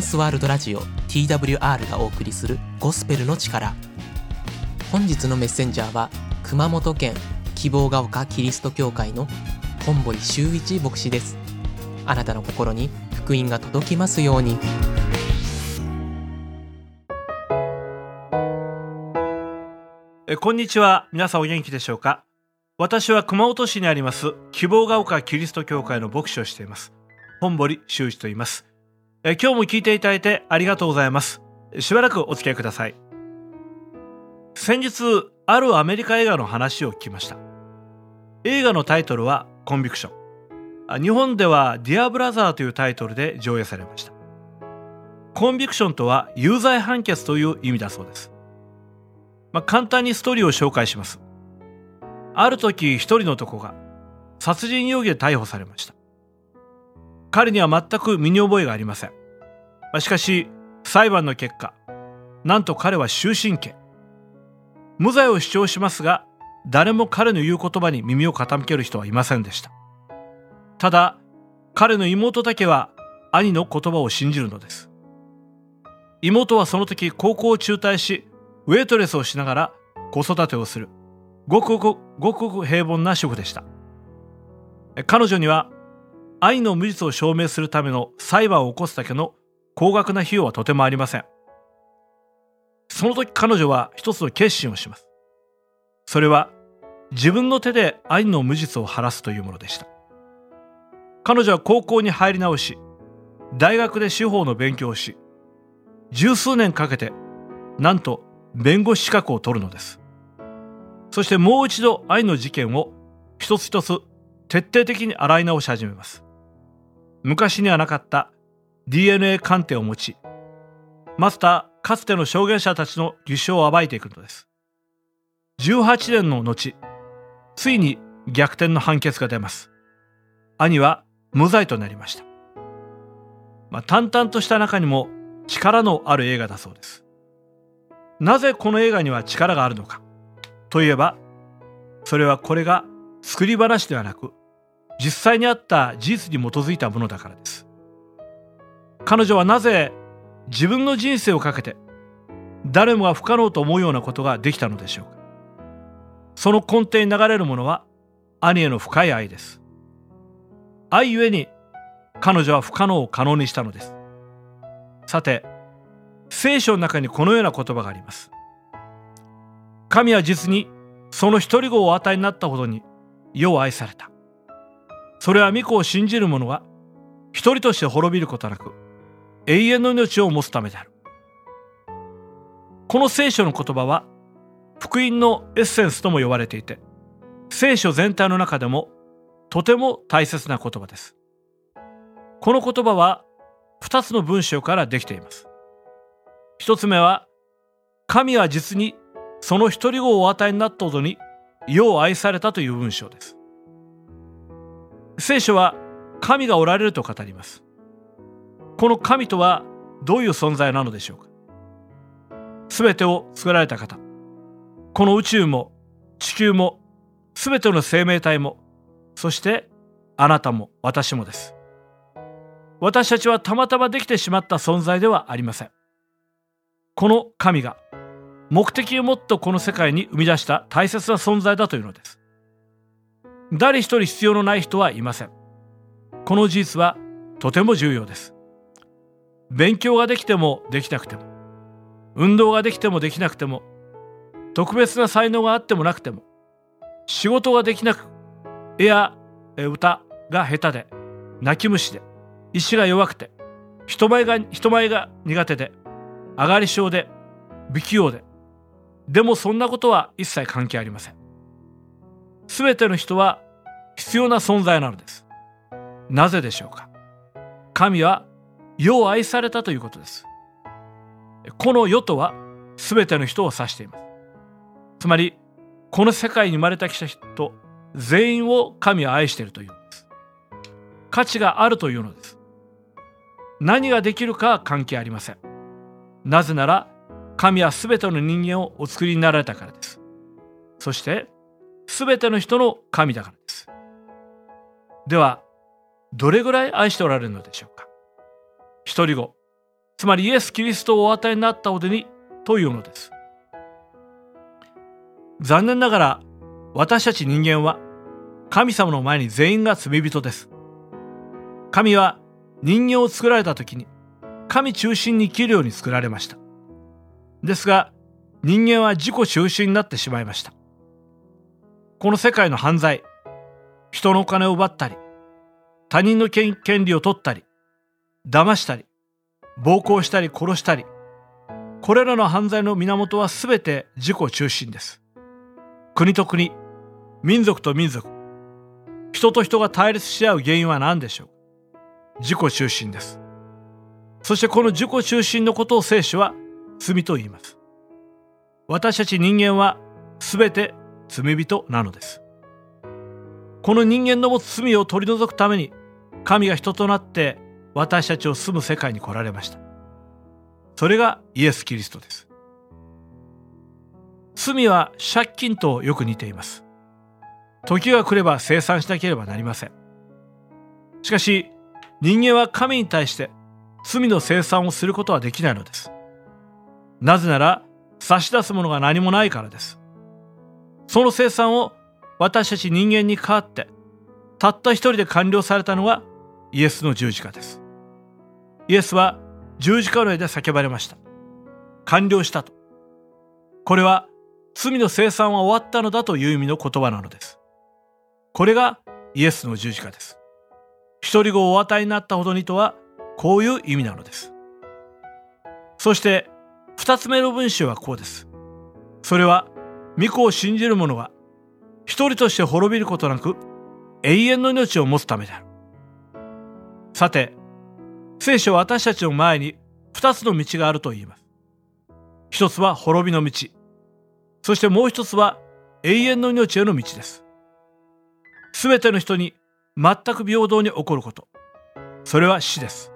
ンスワールドラジオ TWR がお送りするゴスペルの力。本日のメッセンジャーは熊本県希望が丘キリスト教会の本堀修一牧師です。あなたの心に福音が届きますように。えこんにちは。皆さんお元気でしょうか？私は熊本市にあります希望が丘キリスト教会の牧師をしています。本堀修一と言います。え今日も聞いていただいてありがとうございます。しばらくお付き合いください。先日あるアメリカ映画の話を聞きました。映画のタイトルはコンビクション。日本ではディアブラザーというタイトルで上映されました。コンビクションとは有罪判決という意味だそうです。まあ、簡単にストーリーを紹介します。ある時一人の男が殺人容疑で逮捕されました。彼には全く身に覚えがありません、しかし裁判の結果なんと彼は終身刑。無罪を主張しますが誰も彼の言う言葉に耳を傾ける人はいませんでした。ただ彼の妹だけは兄の言葉を信じるのです。妹はその時高校を中退しウェイトレスをしながら子育てをする。ごくごくごくごく平凡な主婦でした。彼女には愛の無実を証明するための裁判を起こすだけの高額な費用はとてもありません。その時彼女は一つの決心をします。それは自分の手で愛の無実を晴らすというものでした。彼女は高校に入り直し大学で司法の勉強をし十数年かけてなんと弁護士資格を取るのです。そしてもう一度愛の事件を一つ一つ徹底的に洗い直し始めます。昔にはなかった DNA 鑑定を持ちマスターかつての証言者たちの偽証を暴いていくのです。18年の後ついに逆転の判決が出ます。兄は無罪となりました、まあ、淡々とした中にも力のある映画だそうです。なぜこの映画には力があるのかといえばそれはこれが作り話ではなく実際にあった事実に基づいたものだからです。彼女はなぜ自分の人生をかけて誰もが不可能と思うようなことができたのでしょうか。その根底に流れるものは兄への深い愛です。愛ゆえに彼女は不可能を可能にしたのです。さて聖書の中にこのような言葉があります。神は実にその一人子をお与えになったほどに世を愛された。それは御子を信じる者が一人として滅びることなく永遠の命を持つためである。この聖書の言葉は福音のエッセンスとも呼ばれていて聖書全体の中でもとても大切な言葉です。この言葉は2つの文章からできています。一つ目は神は実にその一人子をお与えになったほどに世を愛されたという文章です。聖書は神がおられると語ります。この神とはどういう存在なのでしょうか。全てを作られた方。この宇宙も地球も全ての生命体もそしてあなたも私もです。私たちはたまたまできてしまった存在ではありません。この神が目的をもっとこの世界に生み出した大切な存在だというのです。誰一人必要のない人はいません。この事実はとても重要です。勉強ができてもできなくても運動ができてもできなくても特別な才能があってもなくても仕事ができなく絵や歌が下手で泣き虫で意志が弱くて人前が人前が苦手で上がり症で不器用ででもそんなことは一切関係ありません。全ての人は必要な存在なのです。なぜでしょうか？神は世を愛されたということです。この世とは全ての人を指しています。つまりこの世界に生まれてきた人全員を神は愛しているというのです。価値があるというのです。何ができるかは関係ありません。なぜなら神は全ての人間をお作りになられたからです。そして全ての人の神だから。ではどれぐらい愛しておられるのでしょうか？一人子つまりイエス・キリストをお与えになったおでにというのです。残念ながら私たち人間は神様の前に全員が罪人です。神は人間を作られた時に神中心に生きるように作られました。ですが人間は自己中心になってしまいました。この世界の犯罪人のお金を奪ったり他人の権利を取ったり騙したり暴行したり殺したりこれらの犯罪の源は全て自己中心です。国と国民族と民族人と人が対立し合う原因は何でしょう自己中心です。そしてこの自己中心のことを聖書は罪と言います。私たち人間は全て罪人なのです。この人間の持つ罪を取り除くために神が人となって私たちを住む世界に来られました。それがイエス・キリストです。罪は借金とよく似ています。時が来れば清算しなければなりません。しかし人間は神に対して罪の清算をすることはできないのです。なぜなら差し出すものが何もないからです。その清算を私たち人間に代わってたった一人で完了されたのがイエスの十字架です。イエスは十字架の上で叫ばれました。完了したと。これは罪の清算は終わったのだという意味の言葉なのです。これがイエスの十字架です。一人子をお与えになったほどにとはこういう意味なのです。そして二つ目の文章はこうです。それは御子を信じる者が一人として滅びることなく永遠の命を持つためである。さて聖書は私たちの前に二つの道があると言います。一つは滅びの道。そしてもう一つは永遠の命への道です。すべての人に全く平等に起こること。それは死です。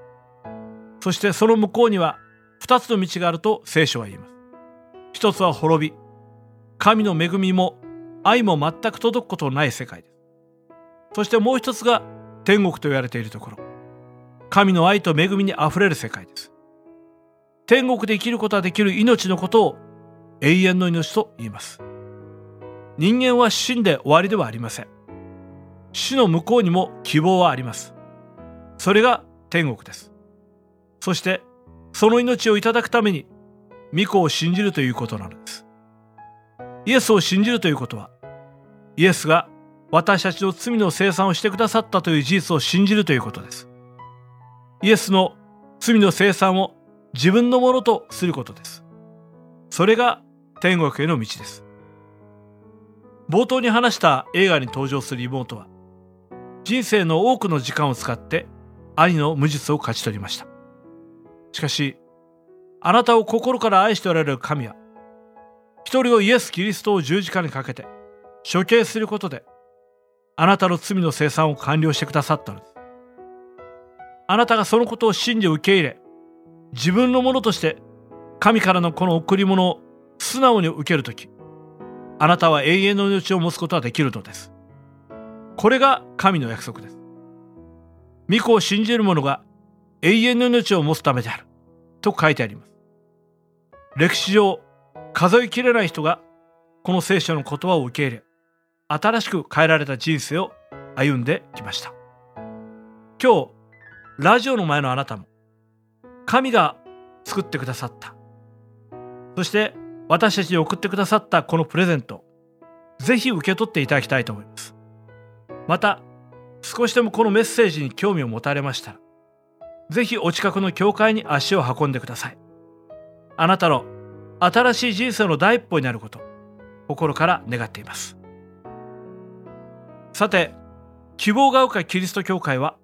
そしてその向こうには二つの道があると聖書は言います。一つは滅び。神の恵みも愛も全く届くことのない世界です。そしてもう一つが天国と言われているところ。神の愛と恵みにあふれる世界です。天国で生きることができる命のことを永遠の命と言います。人間は死んで終わりではありません。死の向こうにも希望はあります。それが天国です。そしてその命をいただくために御子を信じるということなのです。イエスを信じるということはイエスが私たちの罪の清算をしてくださったという事実を信じるということです。イエスの罪の清算を自分のものとすることです。それが天国への道です。冒頭に話した映画に登場する妹は人生の多くの時間を使って兄の無実を勝ち取りました。しかしあなたを心から愛しておられる神は一人をイエス・キリストを十字架にかけて処刑することであなたの罪の清算を完了してくださったのです。あなたがそのことを信じ受け入れ自分のものとして神からのこの贈り物を素直に受けるときあなたは永遠の命を持つことができるのです。これが神の約束です。御子を信じる者が永遠の命を持つためである。と書いてあります。歴史上数えきれない人がこの聖書の言葉を受け入れ新しく変えられた人生を歩んできました。今日ラジオの前のあなたも神が作ってくださった。そして私たちに送ってくださったこのプレゼントぜひ受け取っていただきたいと思います。また少しでもこのメッセージに興味を持たれましたらぜひお近くの教会に足を運んでください。あなたの新しい人生の第一歩になること心から願っています。さて希望が丘キリスト教会は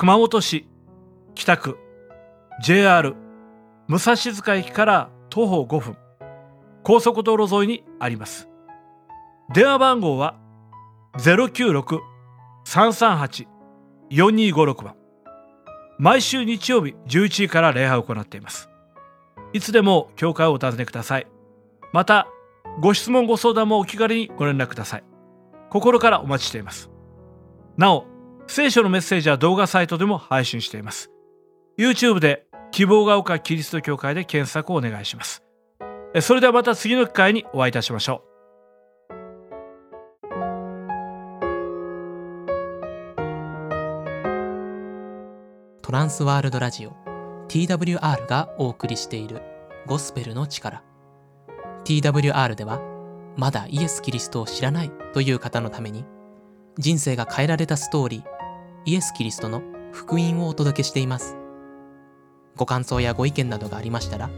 熊本市北区 JR 武蔵塚駅から徒歩5分高速道路沿いにあります。電話番号は096-338-4256番。毎週日曜日11時から礼拝を行っています。いつでも教会をお尋ねください。またご質問ご相談もお気軽にご連絡ください。心からお待ちしています。なお聖書のメッセージは動画サイトでも配信しています。YouTube で希望が丘キリスト教会で検索をお願いします。えそれではまた次の機会にお会いいたしましょう。トランスワールドラジオ TWR がお送りしているゴスペルの力。TWR ではまだイエス・キリストを知らないという方のために人生が変えられたストーリーイエス・キリストの福音をお届けしています。ご感想やご意見などがありましたら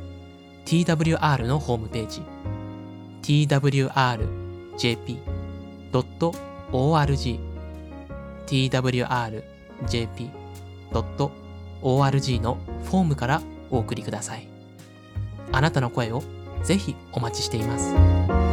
TWR のホームページ twrjp.org twrjp.org のフォームからお送りください。あなたの声をぜひお待ちしています。